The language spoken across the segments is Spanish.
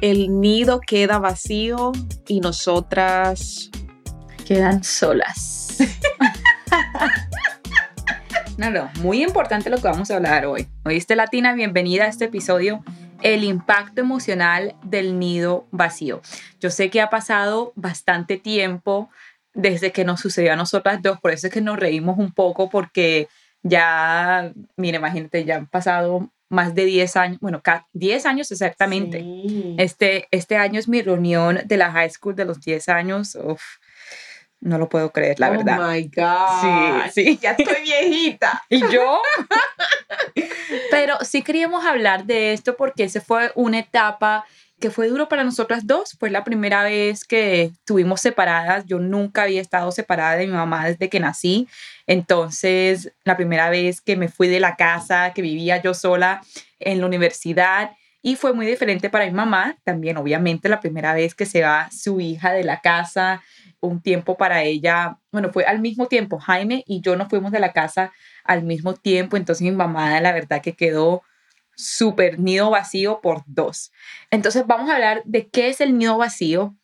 el nido queda vacío y nosotras quedan solas. no, no, muy importante lo que vamos a hablar hoy. ¿Oíste Latina? Bienvenida a este episodio, el impacto emocional del nido vacío. Yo sé que ha pasado bastante tiempo desde que nos sucedió a nosotras dos, por eso es que nos reímos un poco porque ya, mire, imagínate, ya han pasado más de 10 años, bueno, 10 años exactamente. Este, este año es mi reunión de la high school de los 10 años. no lo puedo creer, la verdad. Oh my God. Sí, sí. Ya estoy viejita. ¿Y yo? Pero sí queríamos hablar de esto porque ese fue una etapa que fue duro para nosotras dos. Fue la primera vez que estuvimos separadas. Yo nunca había estado separada de mi mamá desde que nací. Entonces, la primera vez que me fui de la casa, que vivía yo sola en la universidad. Y fue muy diferente para mi mamá. También, obviamente, la primera vez que se va su hija de la casa. Un tiempo para ella, bueno, fue al mismo tiempo. Jaime y yo nos fuimos de la casa al mismo tiempo. Entonces, mi mamá, la verdad, que quedó súper nido vacío por dos. Entonces vamos a hablar de qué es el nido vacío,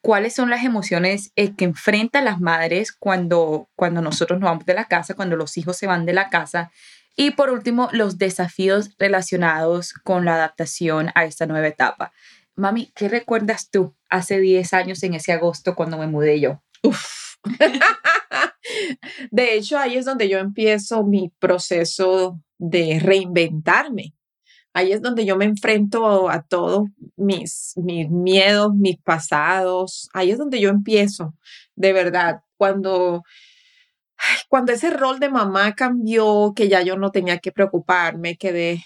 cuáles son las emociones eh, que enfrentan las madres cuando, cuando nosotros nos vamos de la casa, cuando los hijos se van de la casa. Y por último, los desafíos relacionados con la adaptación a esta nueva etapa. Mami, ¿qué recuerdas tú hace 10 años en ese agosto cuando me mudé yo? de hecho, ahí es donde yo empiezo mi proceso de reinventarme ahí es donde yo me enfrento a todos mis, mis miedos, mis pasados, ahí es donde yo empiezo, de verdad, cuando, cuando ese rol de mamá cambió, que ya yo no tenía que preocuparme, que de,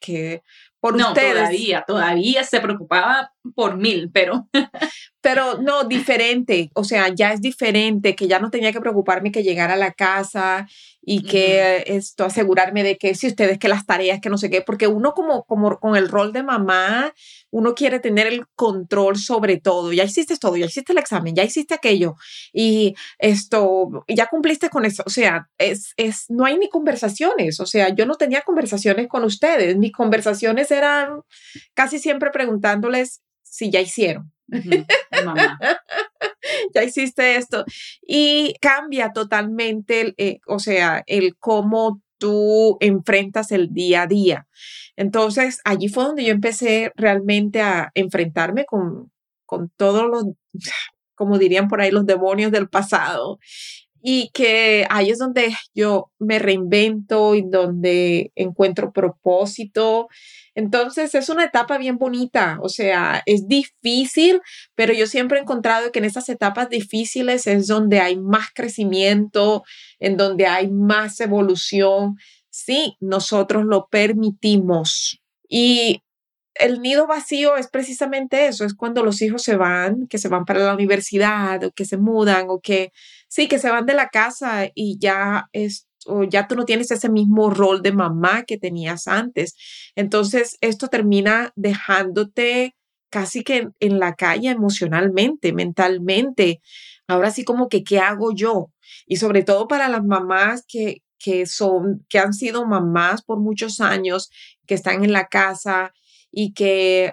que por no, ustedes. Todavía, todavía se preocupaba por mil, pero. pero no, diferente. O sea, ya es diferente, que ya no tenía que preocuparme que llegara a la casa y que esto, asegurarme de que si ustedes, que las tareas, que no sé qué, porque uno como, como con el rol de mamá, uno quiere tener el control sobre todo. Ya hiciste todo, ya hiciste el examen, ya hiciste aquello y esto, ya cumpliste con eso. O sea, es, es, no hay ni conversaciones. O sea, yo no tenía conversaciones con ustedes. Mis conversaciones eran casi siempre preguntándoles si ya hicieron. ya hiciste esto. Y cambia totalmente, eh, o sea, el cómo tú enfrentas el día a día. Entonces, allí fue donde yo empecé realmente a enfrentarme con, con todos los, como dirían por ahí, los demonios del pasado. Y que ahí es donde yo me reinvento y donde encuentro propósito entonces es una etapa bien bonita, o sea, es difícil, pero yo siempre he encontrado que en esas etapas difíciles es donde hay más crecimiento, en donde hay más evolución. Sí, nosotros lo permitimos. Y el nido vacío es precisamente eso, es cuando los hijos se van, que se van para la universidad o que se mudan o que sí, que se van de la casa y ya es o ya tú no tienes ese mismo rol de mamá que tenías antes. Entonces, esto termina dejándote casi que en, la calle emocionalmente, mentalmente. Ahora sí como que, ¿qué hago yo? Y sobre todo para las mamás que, que son, que han sido mamás por muchos años, que están en la casa y que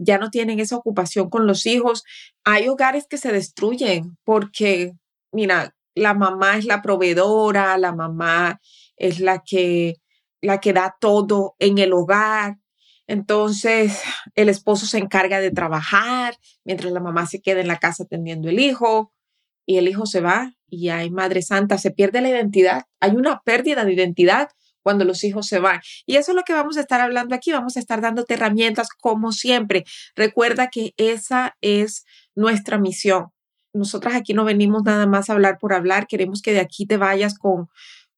ya no tienen esa ocupación con los hijos. Hay hogares que se destruyen porque, mira, la mamá es la proveedora, la mamá es la que, la que da todo en el hogar. Entonces, el esposo se encarga de trabajar mientras la mamá se queda en la casa atendiendo el hijo y el hijo se va y hay Madre Santa, se pierde la identidad. Hay una pérdida de identidad cuando los hijos se van. Y eso es lo que vamos a estar hablando aquí. Vamos a estar dándote herramientas como siempre. Recuerda que esa es nuestra misión nosotras aquí no venimos nada más a hablar por hablar, queremos que de aquí te vayas con,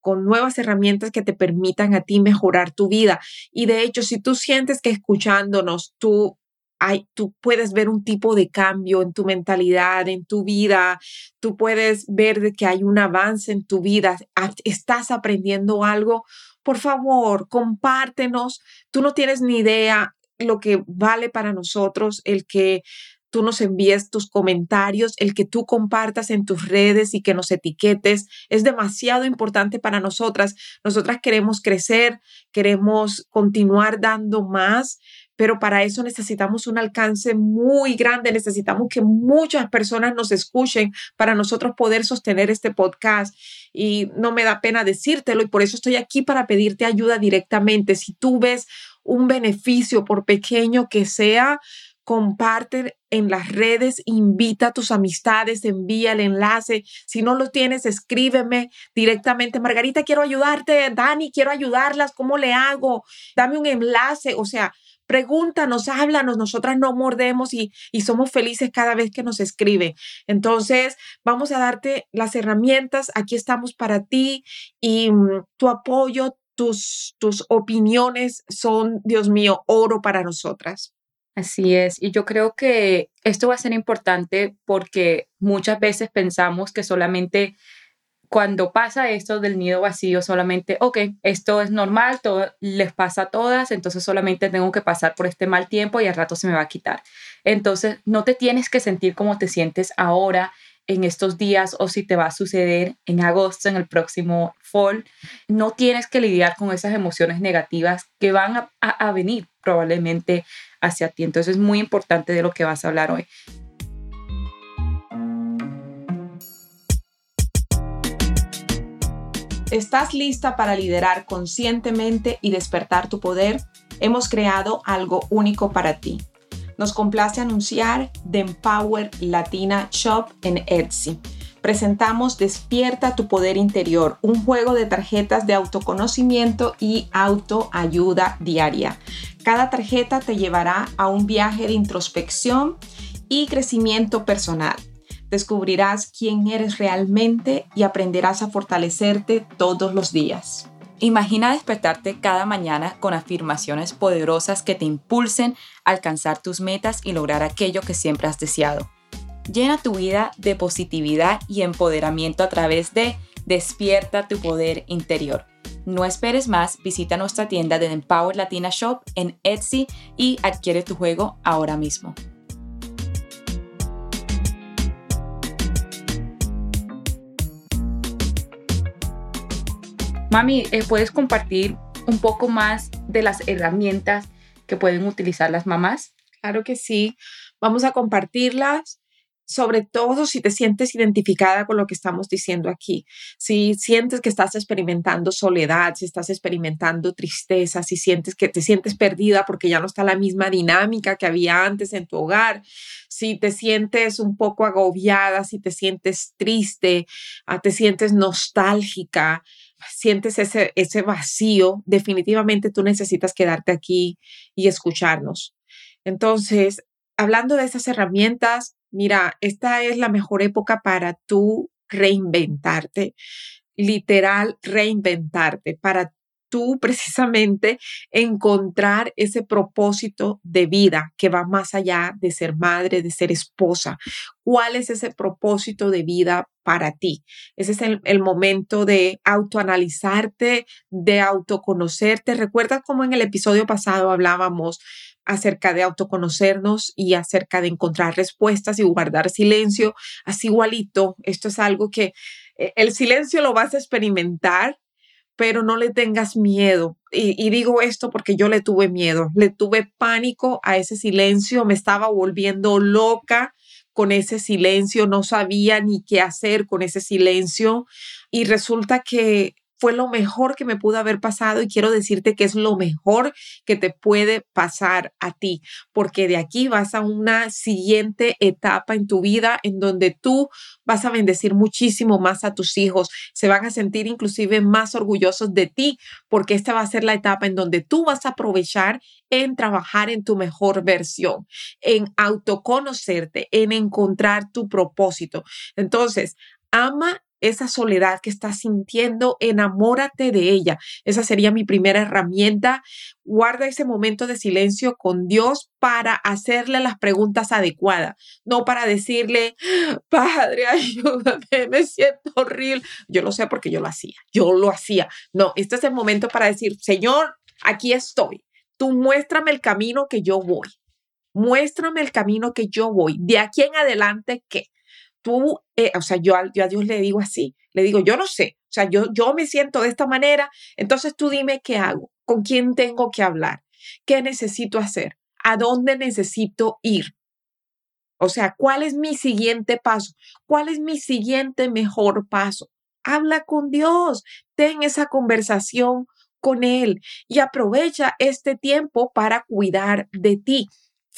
con nuevas herramientas que te permitan a ti mejorar tu vida. Y de hecho, si tú sientes que escuchándonos tú hay, tú puedes ver un tipo de cambio en tu mentalidad, en tu vida, tú puedes ver que hay un avance en tu vida, estás aprendiendo algo, por favor, compártenos. Tú no tienes ni idea lo que vale para nosotros el que tú nos envíes tus comentarios, el que tú compartas en tus redes y que nos etiquetes. Es demasiado importante para nosotras. Nosotras queremos crecer, queremos continuar dando más, pero para eso necesitamos un alcance muy grande, necesitamos que muchas personas nos escuchen para nosotros poder sostener este podcast. Y no me da pena decírtelo y por eso estoy aquí para pedirte ayuda directamente. Si tú ves un beneficio, por pequeño que sea, comparte en las redes, invita a tus amistades, envía el enlace. Si no lo tienes, escríbeme directamente. Margarita, quiero ayudarte. Dani, quiero ayudarlas. ¿Cómo le hago? Dame un enlace. O sea, pregúntanos, háblanos. Nosotras no mordemos y, y somos felices cada vez que nos escribe. Entonces, vamos a darte las herramientas. Aquí estamos para ti y mm, tu apoyo, tus, tus opiniones son, Dios mío, oro para nosotras. Así es, y yo creo que esto va a ser importante porque muchas veces pensamos que solamente cuando pasa esto del nido vacío, solamente, ok, esto es normal, todo les pasa a todas, entonces solamente tengo que pasar por este mal tiempo y al rato se me va a quitar. Entonces, no te tienes que sentir como te sientes ahora en estos días o si te va a suceder en agosto, en el próximo fall. No tienes que lidiar con esas emociones negativas que van a, a venir probablemente hacia ti. Entonces es muy importante de lo que vas a hablar hoy. ¿Estás lista para liderar conscientemente y despertar tu poder? Hemos creado algo único para ti. Nos complace anunciar The Empower Latina Shop en Etsy presentamos Despierta tu poder interior, un juego de tarjetas de autoconocimiento y autoayuda diaria. Cada tarjeta te llevará a un viaje de introspección y crecimiento personal. Descubrirás quién eres realmente y aprenderás a fortalecerte todos los días. Imagina despertarte cada mañana con afirmaciones poderosas que te impulsen a alcanzar tus metas y lograr aquello que siempre has deseado. Llena tu vida de positividad y empoderamiento a través de Despierta tu poder interior. No esperes más, visita nuestra tienda de Empower Latina Shop en Etsy y adquiere tu juego ahora mismo. Mami, eh, ¿puedes compartir un poco más de las herramientas que pueden utilizar las mamás? Claro que sí. Vamos a compartirlas sobre todo si te sientes identificada con lo que estamos diciendo aquí, si sientes que estás experimentando soledad, si estás experimentando tristeza, si sientes que te sientes perdida porque ya no está la misma dinámica que había antes en tu hogar, si te sientes un poco agobiada, si te sientes triste, ah, te sientes nostálgica, sientes ese, ese vacío, definitivamente tú necesitas quedarte aquí y escucharnos. Entonces, hablando de esas herramientas, mira, esta es la mejor época para tú reinventarte, literal reinventarte, para tú precisamente encontrar ese propósito de vida que va más allá de ser madre, de ser esposa. ¿Cuál es ese propósito de vida para ti? Ese es el, el momento de autoanalizarte, de autoconocerte. ¿Recuerdas cómo en el episodio pasado hablábamos acerca de autoconocernos y acerca de encontrar respuestas y guardar silencio. Así igualito, esto es algo que eh, el silencio lo vas a experimentar, pero no le tengas miedo. Y, y, digo esto porque yo le tuve miedo, le tuve pánico a ese silencio, me estaba volviendo loca con ese silencio, no sabía ni qué hacer con ese silencio. Y resulta que fue lo mejor que me pudo haber pasado y quiero decirte que es lo mejor que te puede pasar a ti, porque de aquí vas a una siguiente etapa en tu vida en donde tú vas a bendecir muchísimo más a tus hijos, se van a sentir inclusive más orgullosos de ti, porque esta va a ser la etapa en donde tú vas a aprovechar en trabajar en tu mejor versión, en autoconocerte, en encontrar tu propósito. Entonces, ama esa soledad que estás sintiendo, enamórate de ella. Esa sería mi primera herramienta. Guarda ese momento de silencio con Dios para hacerle las preguntas adecuadas, no para decirle, Padre, ayúdame, me siento horrible. Yo lo sé porque yo lo hacía, yo lo hacía. No, este es el momento para decir, Señor, aquí estoy. Tú muéstrame el camino que yo voy. Muéstrame el camino que yo voy. De aquí en adelante, ¿qué? Tú, eh, o sea, yo, a Dios le digo así, le digo, yo no sé, o sea, yo, yo me siento de esta manera, entonces tú dime qué hago, con quién tengo que hablar, qué necesito hacer, a dónde necesito ir. O sea, ¿cuál es mi siguiente paso? ¿Cuál es mi siguiente mejor paso? Habla con Dios, ten esa conversación con Él y aprovecha este tiempo para cuidar de ti.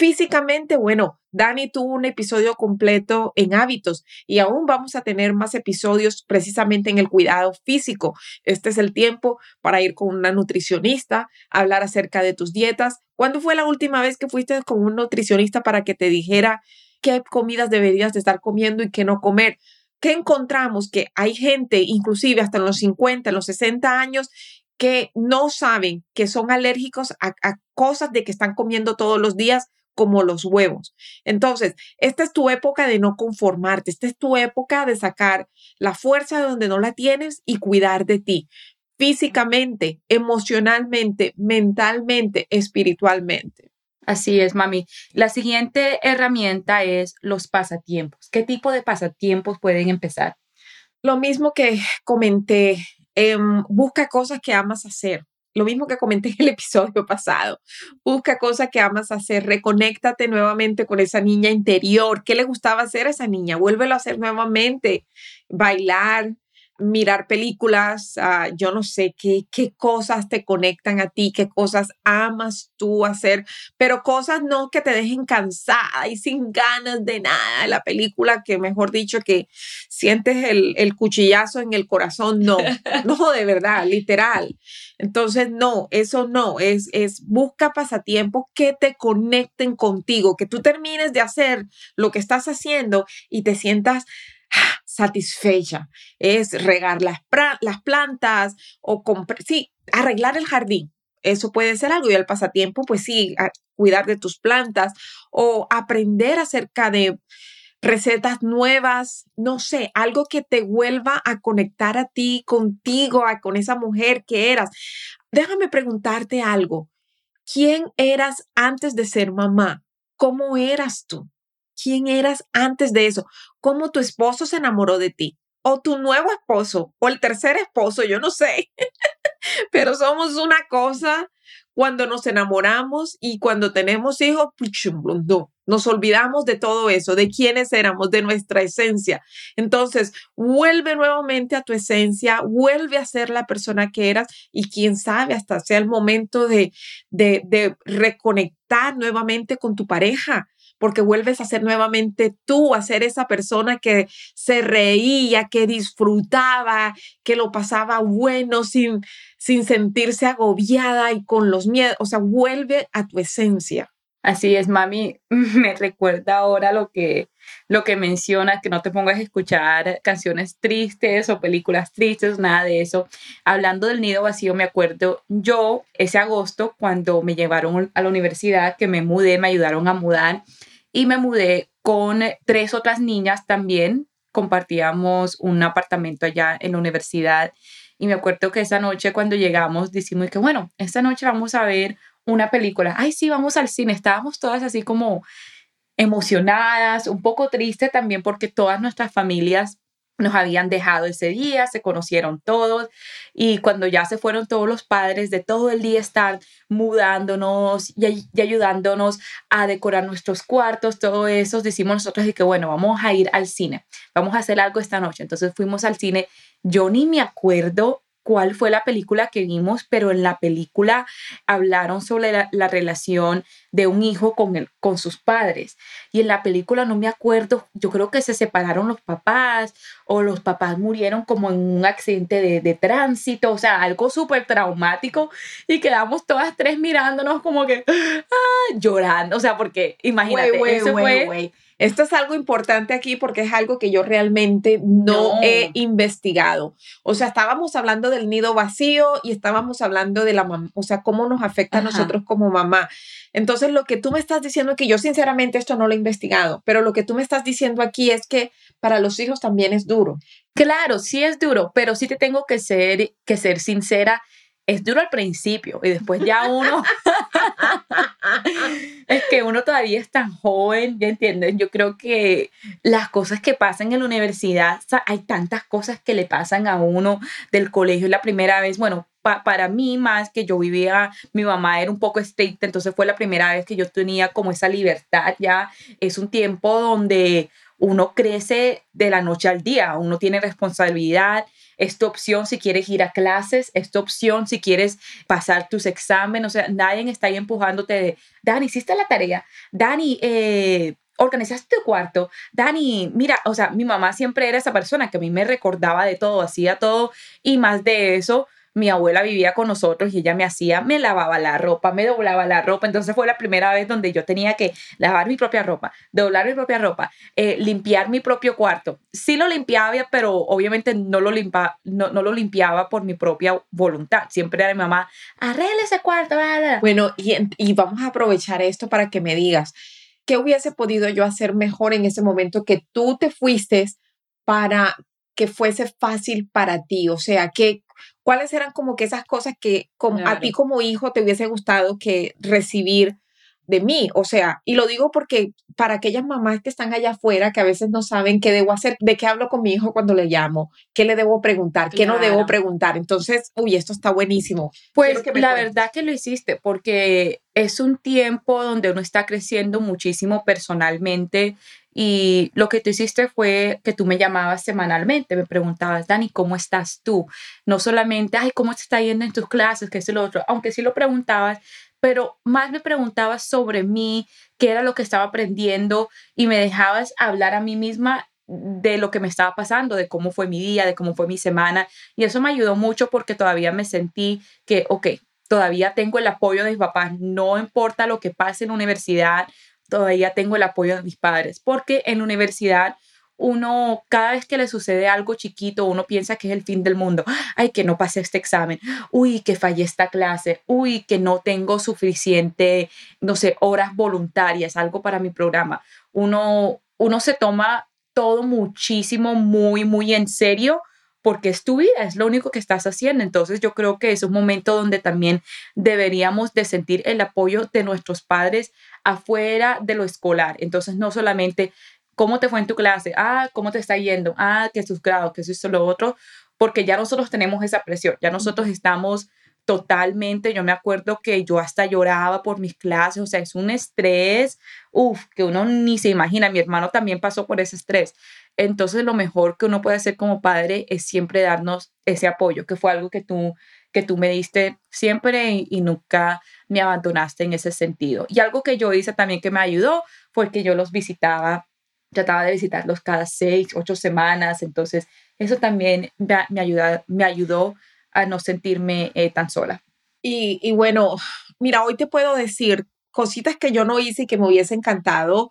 Físicamente, bueno, Dani tuvo un episodio completo en hábitos y aún vamos a tener más episodios precisamente en el cuidado físico. Este es el tiempo para ir con una nutricionista, hablar acerca de tus dietas. ¿Cuándo fue la última vez que fuiste con un nutricionista para que te dijera qué comidas deberías de estar comiendo y qué no comer? ¿Qué encontramos? Que hay gente, inclusive hasta en los 50, en los 60 años, que no saben que son alérgicos a cosas de que están comiendo todos los días como los huevos. Entonces, esta es tu época de no conformarte, esta es tu época de sacar la fuerza de donde no la tienes y cuidar de ti, físicamente, emocionalmente, mentalmente, espiritualmente. Así es, mami. La siguiente herramienta es los pasatiempos. ¿Qué tipo de pasatiempos pueden empezar? Lo mismo que comenté, em, busca cosas que amas hacer lo mismo que comenté en el episodio pasado. Busca cosas que amas hacer, reconéctate nuevamente con esa niña interior. ¿Qué le gustaba hacer a esa niña? Vuélvelo a hacer nuevamente. Bailar, mirar películas, ah, yo no sé qué, qué cosas te conectan a ti, qué cosas amas tú hacer, pero cosas no que te dejen cansada y sin ganas de nada. La película que, mejor dicho, que sientes el, el cuchillazo en el corazón, no, no, de verdad, literal. Entonces, no, eso no, es, es busca pasatiempos que te conecten contigo, que tú termines de hacer lo que estás haciendo y te sientas satisfecha. Es regar las, las plantas o sí, arreglar el jardín. Eso puede ser algo y el pasatiempo, pues sí, cuidar de tus plantas o aprender acerca de recetas nuevas, no sé, algo que te vuelva a conectar a ti, contigo, a, con esa mujer que eras. Déjame preguntarte algo. ¿Quién eras antes de ser mamá? ¿Cómo eras tú? Quién eras antes de eso, cómo tu esposo se enamoró de ti, o tu nuevo esposo, o el tercer esposo, yo no sé, pero somos una cosa cuando nos enamoramos y cuando tenemos hijos, nos olvidamos de todo eso, de quiénes éramos, de nuestra esencia. Entonces, vuelve nuevamente a tu esencia, vuelve a ser la persona que eras y quién sabe, hasta sea el momento de, de, de reconectar nuevamente con tu pareja porque vuelves a ser nuevamente tú, a ser esa persona que se reía, que disfrutaba, que lo pasaba bueno sin, sin sentirse agobiada y con los miedos, o sea, vuelve a tu esencia. Así es, mami, me recuerda ahora lo que, lo que mencionas, que no te pongas a escuchar canciones tristes o películas tristes, nada de eso. Hablando del nido vacío, me acuerdo yo ese agosto cuando me llevaron a la universidad, que me mudé, me ayudaron a mudar y me mudé con tres otras niñas también. Compartíamos un apartamento allá en la universidad y me acuerdo que esa noche cuando llegamos decimos que bueno, esta noche vamos a ver una película. Ay, sí, vamos al cine. Estábamos todas así como emocionadas, un poco tristes también porque todas nuestras familias nos habían dejado ese día, se conocieron todos y cuando ya se fueron todos los padres de todo el día estar mudándonos y, ayudándonos a decorar nuestros cuartos, todo eso, decimos nosotros y que bueno, vamos a ir al cine, vamos a hacer algo esta noche. Entonces fuimos al cine, yo ni me acuerdo cuál fue la película que vimos, pero en la película hablaron sobre la, relación de un hijo con, el, con sus padres. Y en la película no me acuerdo, yo creo que se separaron los papás o los papás murieron como en un accidente de, de tránsito, o sea, algo súper traumático y quedamos todas tres mirándonos como que ah, llorando, o sea, porque imagínate, eso fue Esto es algo importante aquí porque es algo que yo realmente no, he investigado. O sea, estábamos hablando del nido vacío y estábamos hablando de la mamá, o sea, cómo nos afecta a nosotros como mamá. Entonces, lo que tú me estás diciendo, que yo sinceramente esto no lo he investigado, pero lo que tú me estás diciendo aquí es que para los hijos también es duro. Claro, sí es duro, pero sí te tengo que ser, que ser sincera es duro al principio y después ya uno, uno todavía es tan joven, ¿ya entiendes? Yo creo que las cosas que pasan en la universidad, hay tantas cosas que le pasan a uno del colegio la primera vez, bueno, para mí más que yo vivía, mi mamá era un poco estricta, entonces fue la primera vez que yo tenía como esa libertad, ya es un tiempo donde uno crece de la noche al día, uno tiene responsabilidad, es tu opción si quieres ir a clases, es tu opción si quieres pasar tus exámenes, o sea, nadie está ahí empujándote de, Dani, hiciste la tarea, Dani, eh, organizaste tu cuarto, Dani, mira, o sea, mi mamá siempre era esa persona que a mí me recordaba de todo, hacía todo y más de eso, mi abuela vivía con nosotros y ella me hacía, me lavaba la ropa, me doblaba la ropa. Entonces fue la primera vez donde yo tenía que lavar mi propia ropa, doblar mi propia ropa, eh, limpiar mi propio cuarto. Sí lo limpiaba, pero obviamente no lo, limpa, no, lo limpiaba por mi propia voluntad. Siempre era mi mamá, arregle ese cuarto. Bueno, y, y vamos a aprovechar esto para que me digas, ¿qué hubiese podido yo hacer mejor en ese momento que tú te fuiste para que fuese fácil para ti? O sea, que ¿Cuáles eran como que esas cosas que como, a ti como hijo te hubiese gustado que recibir de mí? O sea, y lo digo porque para aquellas mamás que están allá afuera que a veces no saben qué debo hacer, de qué hablo con mi hijo cuando le llamo, qué le debo preguntar, qué no debo preguntar. Entonces, uy, esto está buenísimo. Pues la verdad que lo hiciste porque es un tiempo donde uno está creciendo muchísimo personalmente y lo que tú hiciste fue que tú me llamabas semanalmente, me preguntabas, Dani, ¿cómo estás tú? No solamente, ay, ¿cómo te está yendo en tus clases? ¿Qué es lo otro? Aunque sí lo preguntabas, pero más me preguntabas sobre mí, qué era lo que estaba aprendiendo y me dejabas hablar a mí misma de lo que me estaba pasando, de cómo fue mi día, de cómo fue mi semana. Y eso me ayudó mucho porque todavía me sentí que, ok, todavía tengo el apoyo de mis papás, no importa lo que pase en la universidad, todavía tengo el apoyo de mis padres, porque en universidad uno, cada vez que le sucede algo chiquito, uno piensa que es el fin del mundo. Ay, que no pasé este examen. Uy, que fallé esta clase. Uy, que no tengo suficiente, no sé, horas voluntarias, algo para mi programa. Uno, uno se toma todo muchísimo, muy, muy en serio porque es tu vida, es lo único que estás haciendo. Entonces yo creo que es un momento donde también deberíamos de sentir el apoyo de nuestros padres afuera de lo escolar. Entonces no solamente cómo te fue en tu clase, ah, cómo te está yendo, ah, que sus grados, que eso lo otro, porque ya nosotros tenemos esa presión, ya nosotros estamos totalmente, yo me acuerdo que yo hasta lloraba por mis clases, o sea, es un estrés, uff, que uno ni se imagina, mi hermano también pasó por ese estrés. Entonces lo mejor que uno puede hacer como padre es siempre darnos ese apoyo, que fue algo que tú, que tú me diste siempre y, nunca me abandonaste en ese sentido. Y algo que yo hice también que me ayudó fue que yo los visitaba, trataba de visitarlos cada seis, ocho semanas, entonces eso también me, me, me ayudó a no sentirme eh, tan sola. Y, y bueno, mira, hoy te puedo decir cositas que yo no hice y que me hubiese encantado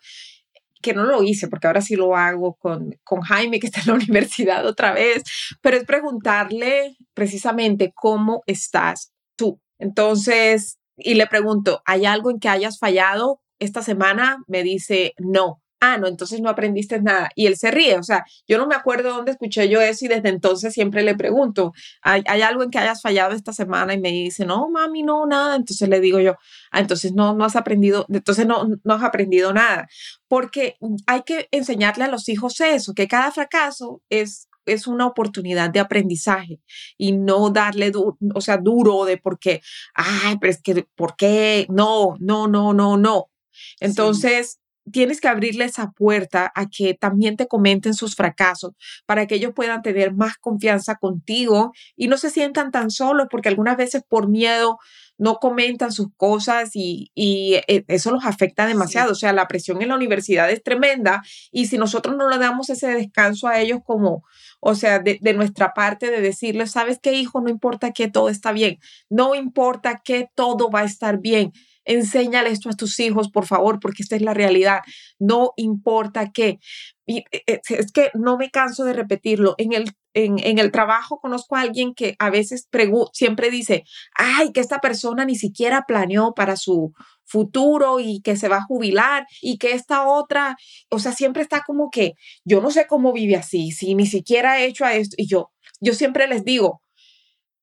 que no lo hice, porque ahora sí lo hago con, con Jaime, que está en la universidad otra vez, pero es preguntarle precisamente cómo estás tú. Entonces, y le pregunto, ¿hay algo en que hayas fallado esta semana? Me dice, no ah, no, entonces no aprendiste nada. Y él se ríe, o sea, yo no me acuerdo dónde escuché yo eso y desde entonces siempre le pregunto, ¿hay, algo en que hayas fallado esta semana? Y me dice, no, mami, no, nada. Entonces le digo yo, ah, entonces no, no has aprendido, entonces no, no has aprendido nada. Porque hay que enseñarle a los hijos eso, que cada fracaso es es una oportunidad de aprendizaje y no darle, o sea, duro de por qué, ay, pero es que, ¿por qué? No, no, no, no, no. Entonces, tienes que abrirle esa puerta a que también te comenten sus fracasos para que ellos puedan tener más confianza contigo y no se sientan tan solos porque algunas veces por miedo no comentan sus cosas y, eh, eso los afecta demasiado. O sea, la presión en la universidad es tremenda y si nosotros no le damos ese descanso a ellos como, o sea, de, de nuestra parte de decirles, sabes qué, hijo, no importa que todo está bien, no importa que todo va a estar bien Enséñale esto a tus hijos, por favor, porque esta es la realidad. No importa qué. Eh, eh, es que no me canso de repetirlo. En el, en, el trabajo conozco a alguien que a veces siempre dice, ay, que esta persona ni siquiera planeó para su futuro y que se va a jubilar y que esta otra, o sea, siempre está como que yo no sé cómo vive así, si ni siquiera ha hecho a esto. Y yo, yo siempre les digo,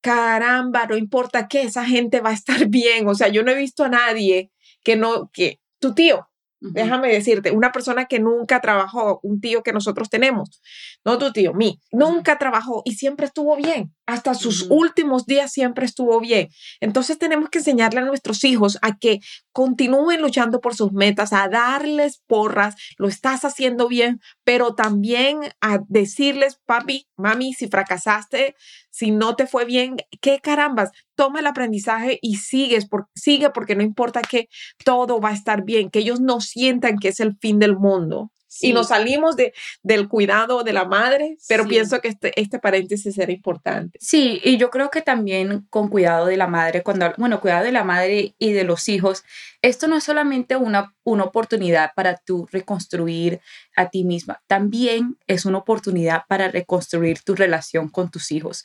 caramba, no importa qué, esa gente va a estar bien. O sea, yo no he visto a nadie que no, que tu tío, Déjame decirte, una persona que nunca trabajó, un tío que nosotros tenemos, no tu tío, mí, nunca trabajó y siempre estuvo bien, hasta sus últimos días siempre estuvo bien. Entonces tenemos que enseñarle a nuestros hijos a que continúen luchando por sus metas, a darles porras, lo estás haciendo bien, pero también a decirles, papi, mami, si fracasaste, si no te fue bien, qué carambas, toma el aprendizaje y sigues por, sigue porque no importa que todo va a estar bien, que ellos no sientan que es el fin del mundo. Y nos salimos de, del cuidado de la madre, pero pienso que este, este paréntesis era importante. Sí, y yo creo que también con cuidado de la madre, cuando, bueno, cuidado de la madre y de los hijos, esto no es solamente una, una oportunidad para tú reconstruir a ti misma, también es una oportunidad para reconstruir tu relación con tus hijos.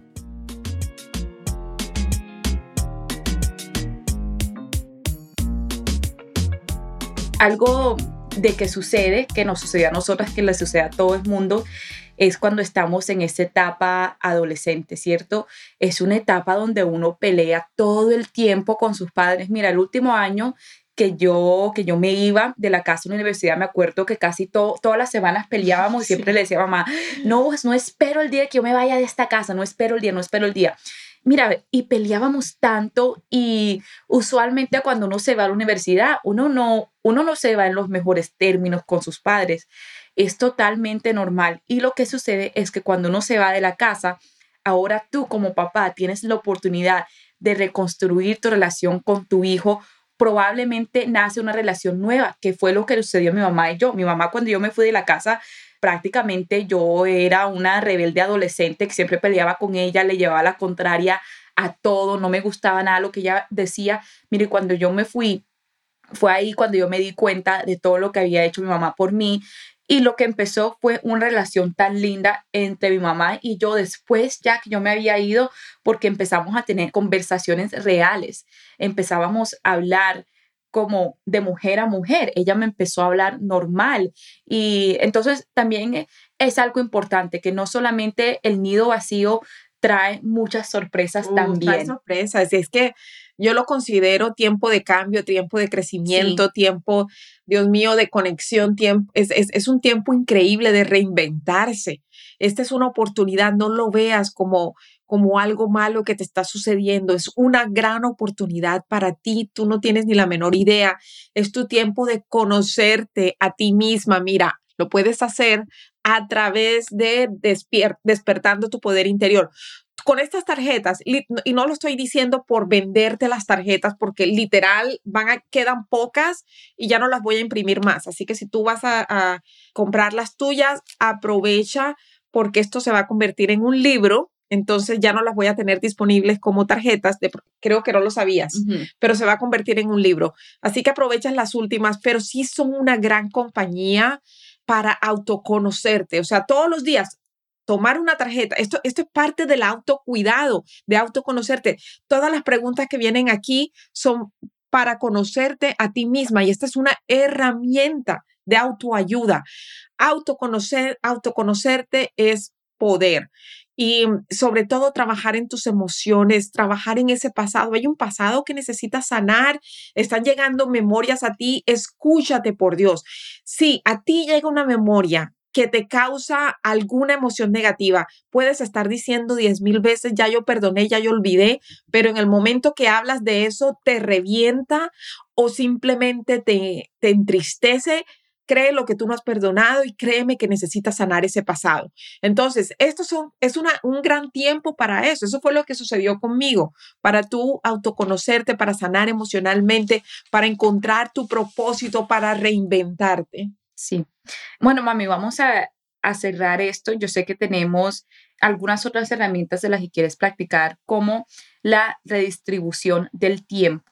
Algo de que sucede, que nos sucede a nosotras, que le sucede a todo el mundo, es cuando estamos en esta etapa adolescente, ¿cierto? Es una etapa donde uno pelea todo el tiempo con sus padres. Mira, el último año que yo, que yo me iba de la casa a la universidad, me acuerdo que casi todas las semanas peleábamos y siempre le decía a mamá, no, no espero el día que yo me vaya de esta casa, no espero el día, no espero el día. Mira, y peleábamos tanto y usualmente cuando uno se va a la universidad, uno no, uno no se va en los mejores términos con sus padres. Es totalmente normal. Y lo que sucede es que cuando uno se va de la casa, ahora tú como papá tienes la oportunidad de reconstruir tu relación con tu hijo probablemente nace una relación nueva, que fue lo que sucedió a mi mamá y yo. Mi mamá cuando yo me fui de la casa prácticamente yo era una rebelde adolescente que siempre peleaba con ella, le llevaba la contraria a todo, no me gustaba nada lo que ella decía. Mire, cuando yo me fui, fue ahí cuando yo me di cuenta de todo lo que había hecho mi mamá por mí. Y lo que empezó fue una relación tan linda entre mi mamá y yo después, ya que yo me había ido, porque empezamos a tener conversaciones reales, empezábamos a hablar, como de mujer a mujer. Ella me empezó a hablar normal. Y entonces también es algo importante, que no solamente el nido vacío trae muchas sorpresas también. Trae sorpresas. Es que yo lo considero tiempo de cambio, tiempo de crecimiento, tiempo, Dios mío, de conexión, tiempo, es, es, es, un tiempo increíble de reinventarse. Esta es una oportunidad, no lo veas como, como algo malo que te está sucediendo. Es una gran oportunidad para ti. Tú no tienes ni la menor idea. Es tu tiempo de conocerte a ti misma. Mira, lo puedes hacer a través de despertando tu poder interior. Con estas tarjetas, y no lo estoy diciendo por venderte las tarjetas, porque literal van a, quedan pocas y ya no las voy a imprimir más. Así que si tú vas a, a comprar las tuyas, aprovecha porque esto se va a convertir en un libro entonces ya no las voy a tener disponibles como tarjetas, de, creo que no lo sabías, pero se va a convertir en un libro. Así que aprovechas las últimas, pero sí son una gran compañía para autoconocerte, o sea, todos los días tomar una tarjeta, esto, esto es parte del autocuidado, de autoconocerte. Todas las preguntas que vienen aquí son para conocerte a ti misma y esta es una herramienta de autoayuda. Autoconocer, autoconocerte es poder y sobre todo trabajar en tus emociones, trabajar en ese pasado. Hay un pasado que necesitas sanar, están llegando memorias a ti, escúchate por Dios. Si a ti llega una memoria que te causa alguna emoción negativa. Puedes estar diciendo diez mil veces, ya yo perdoné, ya yo olvidé, pero en el momento que hablas de eso te revienta o simplemente te, te entristece, cree lo que tú no has perdonado y créeme que necesitas sanar ese pasado. Entonces, esto son, es una, un gran tiempo para eso. Eso fue lo que sucedió conmigo, para tú autoconocerte, para sanar emocionalmente, para encontrar tu propósito, para reinventarte. Sí. Bueno, mami, vamos a, cerrar esto. Yo sé que tenemos algunas otras herramientas de las que quieres practicar, como la redistribución del tiempo.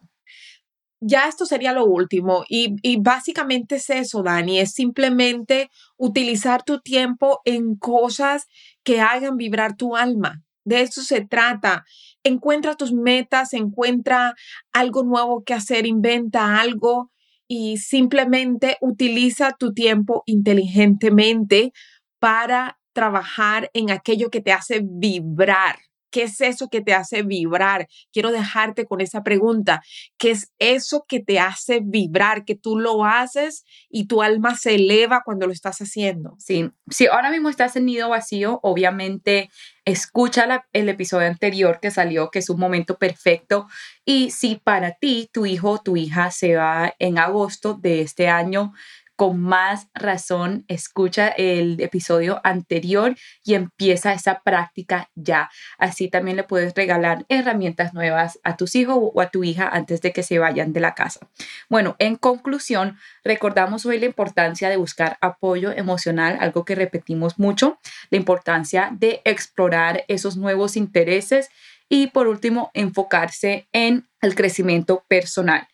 Ya esto sería lo último y, y, básicamente es eso, Dani, es simplemente utilizar tu tiempo en cosas que hagan vibrar tu alma. De eso se trata. Encuentra tus metas, encuentra algo nuevo que hacer, inventa algo y simplemente utiliza tu tiempo inteligentemente para trabajar en aquello que te hace vibrar. ¿Qué es eso que te hace vibrar? Quiero dejarte con esa pregunta. ¿Qué es eso que te hace vibrar? Que tú lo haces y tu alma se eleva cuando lo estás haciendo. Sí, si ahora mismo estás en nido vacío, obviamente escucha el episodio anterior que salió, que es un momento perfecto. Y si para ti, tu hijo o tu hija se va en agosto de este año, con más razón escucha el episodio anterior y empieza esa práctica ya. Así también le puedes regalar herramientas nuevas a tus hijos o a tu hija antes de que se vayan de la casa. Bueno, en conclusión, recordamos hoy la importancia de buscar apoyo emocional, algo que repetimos mucho, la importancia de explorar esos nuevos intereses y por último, enfocarse en el crecimiento personal.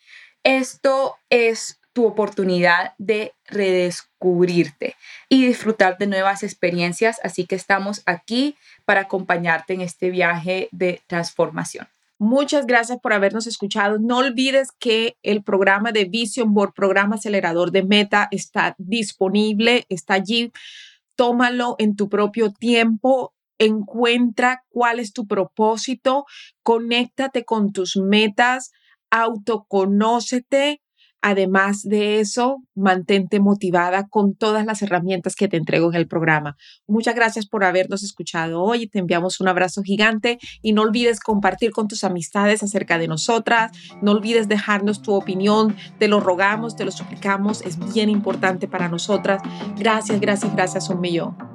Esto es tu oportunidad de redescubrirte y disfrutar de nuevas experiencias. Así que estamos aquí para acompañarte en este viaje de transformación. Muchas gracias por habernos escuchado. No olvides que el programa de Vision Board, programa acelerador de Meta, está disponible, está allí. Tómalo en tu propio tiempo. Encuentra cuál es tu propósito, conéctate con tus metas, autoconócete Además de eso, mantente motivada con todas las herramientas que te entrego en el programa. Muchas gracias por habernos escuchado hoy. Te enviamos un abrazo gigante y no olvides compartir con tus amistades acerca de nosotras. No olvides dejarnos tu opinión. Te lo rogamos, te lo suplicamos. Es bien importante para nosotras. Gracias, gracias, gracias un.